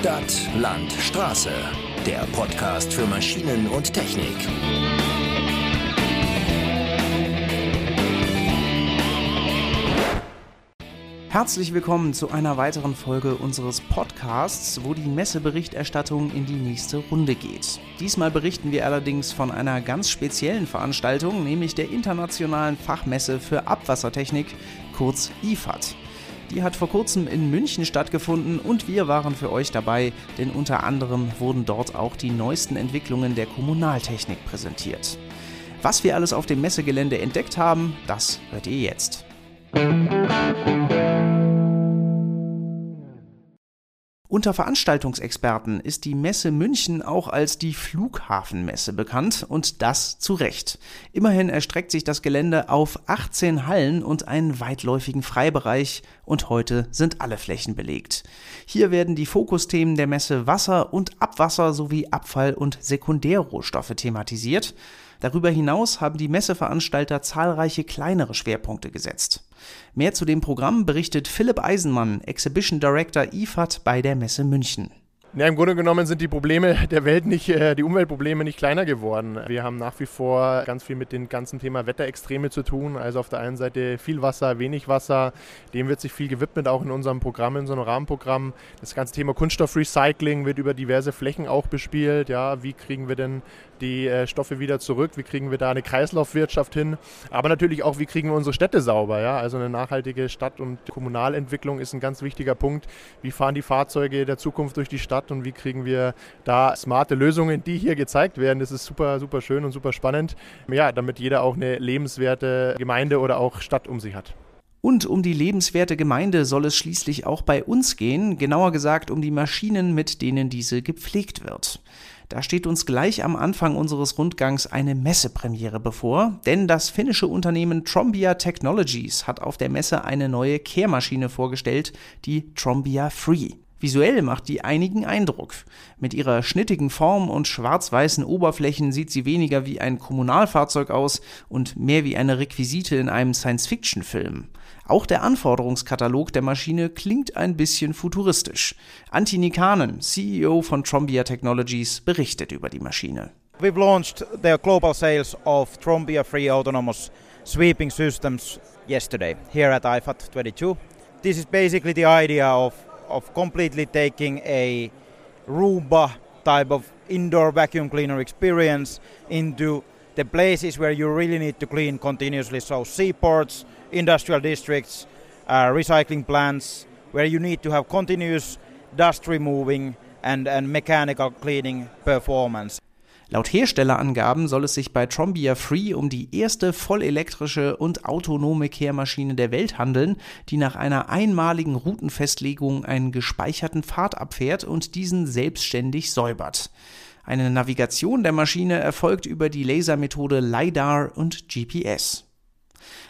Stadt, Land, Straße. Der Podcast für Maschinen und Technik. Herzlich willkommen zu einer weiteren Folge unseres Podcasts, wo die Messeberichterstattung in die nächste Runde geht. Diesmal berichten wir allerdings von einer ganz speziellen Veranstaltung, nämlich der Internationalen Fachmesse für Abwassertechnik, kurz IFAT. Die hat vor kurzem in München stattgefunden und wir waren für euch dabei, denn unter anderem wurden dort auch die neuesten Entwicklungen der Kommunaltechnik präsentiert. Was wir alles auf dem Messegelände entdeckt haben, das hört ihr jetzt. Unter Veranstaltungsexperten ist die Messe München auch als die Flughafenmesse bekannt und das zu Recht. Immerhin erstreckt sich das Gelände auf 18 Hallen und einen weitläufigen Freibereich und heute sind alle Flächen belegt. Hier werden die Fokusthemen der Messe Wasser und Abwasser sowie Abfall- und Sekundärrohstoffe thematisiert. Darüber hinaus haben die Messeveranstalter zahlreiche kleinere Schwerpunkte gesetzt. Mehr zu dem Programm berichtet Philipp Eisenmann, Exhibition Director IFAT bei der Messe München. Ja, Im Grunde genommen sind die Probleme der Welt nicht, äh, die Umweltprobleme nicht kleiner geworden. Wir haben nach wie vor ganz viel mit dem ganzen Thema Wetterextreme zu tun. Also auf der einen Seite viel Wasser, wenig Wasser. Dem wird sich viel gewidmet, auch in unserem Programm, in einem Rahmenprogramm. Das ganze Thema Kunststoffrecycling wird über diverse Flächen auch bespielt. Ja, wie kriegen wir denn die äh, Stoffe wieder zurück? Wie kriegen wir da eine Kreislaufwirtschaft hin? Aber natürlich auch, wie kriegen wir unsere Städte sauber? Ja? Also eine nachhaltige Stadt- und Kommunalentwicklung ist ein ganz wichtiger Punkt. Wie fahren die Fahrzeuge der Zukunft durch die Stadt und wie kriegen wir da smarte Lösungen, die hier gezeigt werden? Das ist super, super schön und super spannend. Ja, damit jeder auch eine lebenswerte Gemeinde oder auch Stadt um sich hat. Und um die lebenswerte Gemeinde soll es schließlich auch bei uns gehen, genauer gesagt um die Maschinen, mit denen diese gepflegt wird. Da steht uns gleich am Anfang unseres Rundgangs eine Messepremiere bevor, denn das finnische Unternehmen Trombia Technologies hat auf der Messe eine neue Kehrmaschine vorgestellt, die Trombia Free. Visuell macht die einigen Eindruck. Mit ihrer schnittigen Form und schwarz-weißen Oberflächen sieht sie weniger wie ein Kommunalfahrzeug aus und mehr wie eine Requisite in einem Science-Fiction-Film. Auch der Anforderungskatalog der Maschine klingt ein bisschen futuristisch. Antti Nikanen, CEO von Trombia Technologies, berichtet über die Maschine. We've launched the global sales of Trombia Free Autonomous Sweeping Systems yesterday here at IFAT 22. This is basically the idea of of completely taking a Roomba type of indoor vacuum cleaner experience into the places where you really need to clean continuously. So seaports, industrial districts, uh, recycling plants, where you need to have continuous dust removing and, and mechanical cleaning performance. Laut Herstellerangaben soll es sich bei Trombia Free um die erste vollelektrische und autonome Kehrmaschine der Welt handeln, die nach einer einmaligen Routenfestlegung einen gespeicherten Pfad abfährt und diesen selbstständig säubert. Eine Navigation der Maschine erfolgt über die Lasermethode LiDAR und GPS.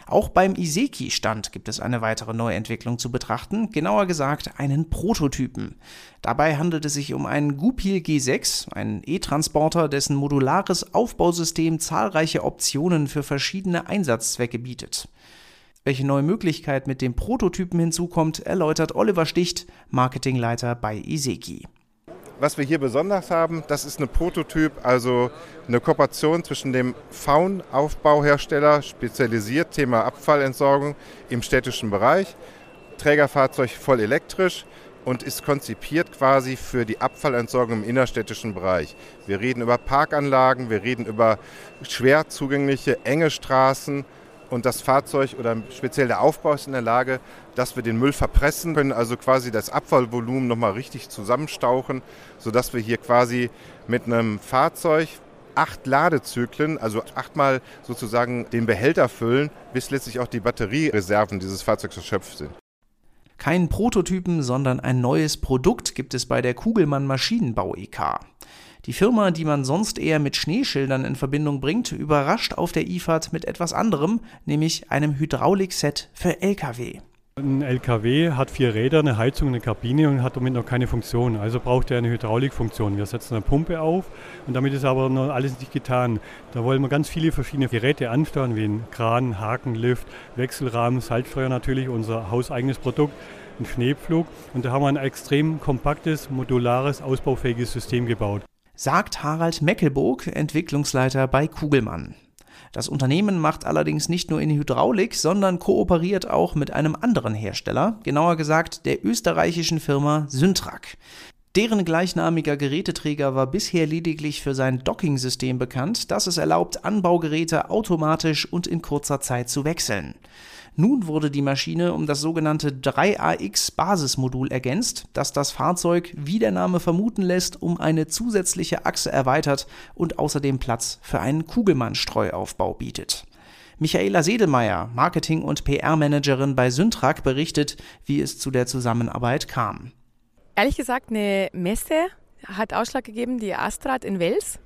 Auch beim Iseki-Stand gibt es eine weitere Neuentwicklung zu betrachten, genauer gesagt einen Prototypen. Dabei handelt es sich um einen Gupil G6, einen E-Transporter, dessen modulares Aufbausystem zahlreiche Optionen für verschiedene Einsatzzwecke bietet. Welche neue Möglichkeit mit dem Prototypen hinzukommt, erläutert Oliver Sticht, Marketingleiter bei Iseki. Was wir hier besonders haben, das ist eine Prototyp, also eine Kooperation zwischen dem Faun-Aufbauhersteller, spezialisiert Thema Abfallentsorgung im städtischen Bereich, Trägerfahrzeug voll elektrisch und ist konzipiert quasi für die Abfallentsorgung im innerstädtischen Bereich. Wir reden über Parkanlagen, wir reden über schwer zugängliche, enge Straßen, und das Fahrzeug oder speziell der Aufbau ist in der Lage, dass wir den Müll verpressen können, also quasi das Abfallvolumen nochmal richtig zusammenstauchen, sodass wir hier quasi mit einem Fahrzeug acht Ladezyklen, also achtmal sozusagen den Behälter füllen, bis letztlich auch die Batteriereserven dieses Fahrzeugs erschöpft sind. Kein Prototypen, sondern ein neues Produkt gibt es bei der Kugelmann Maschinenbau EK. Die Firma, die man sonst eher mit Schneeschildern in Verbindung bringt, überrascht auf der IFAD mit etwas anderem, nämlich einem Hydraulikset für Lkw. Ein LKW hat vier Räder, eine Heizung, eine Kabine und hat damit noch keine Funktion. Also braucht er eine Hydraulikfunktion. Wir setzen eine Pumpe auf und damit ist aber noch alles nicht getan. Da wollen wir ganz viele verschiedene Geräte ansteuern, wie ein Kran, Haken, Lift, Wechselrahmen, Salzsteuer natürlich, unser hauseigenes Produkt, ein Schneepflug. Und da haben wir ein extrem kompaktes, modulares, ausbaufähiges System gebaut. Sagt Harald Meckelburg, Entwicklungsleiter bei Kugelmann. Das Unternehmen macht allerdings nicht nur in Hydraulik, sondern kooperiert auch mit einem anderen Hersteller, genauer gesagt der österreichischen Firma Syntrak. Deren gleichnamiger Geräteträger war bisher lediglich für sein Docking-System bekannt, das es erlaubt, Anbaugeräte automatisch und in kurzer Zeit zu wechseln. Nun wurde die Maschine um das sogenannte 3AX-Basismodul ergänzt, das das Fahrzeug, wie der Name vermuten lässt, um eine zusätzliche Achse erweitert und außerdem Platz für einen Kugelmann-Streuaufbau bietet. Michaela Sedelmeier, Marketing- und PR-Managerin bei Syntrak, berichtet, wie es zu der Zusammenarbeit kam. Ehrlich gesagt, eine Messe hat Ausschlag gegeben, die Astrat in Wels.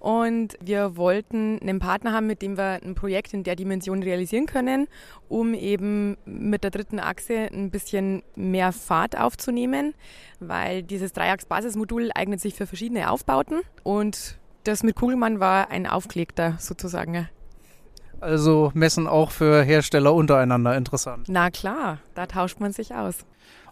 Und wir wollten einen Partner haben, mit dem wir ein Projekt in der Dimension realisieren können, um eben mit der dritten Achse ein bisschen mehr Fahrt aufzunehmen, weil dieses Dreiachs-Basismodul eignet sich für verschiedene Aufbauten und das mit Kugelmann war ein Aufgelegter sozusagen. Also Messen auch für Hersteller untereinander interessant. Na klar, da tauscht man sich aus.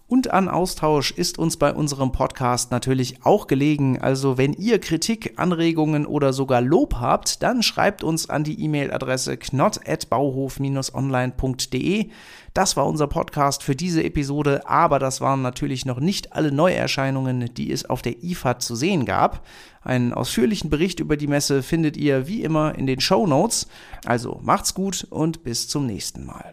Und an Austausch ist uns bei unserem Podcast natürlich auch gelegen. Also wenn ihr Kritik, Anregungen oder sogar Lob habt, dann schreibt uns an die E-Mail-Adresse knott.bauhof-online.de. Das war unser Podcast für diese Episode, aber das waren natürlich noch nicht alle Neuerscheinungen, die es auf der IFAD zu sehen gab. Einen ausführlichen Bericht über die Messe findet ihr wie immer in den Show Notes. Also macht's gut und bis zum nächsten Mal.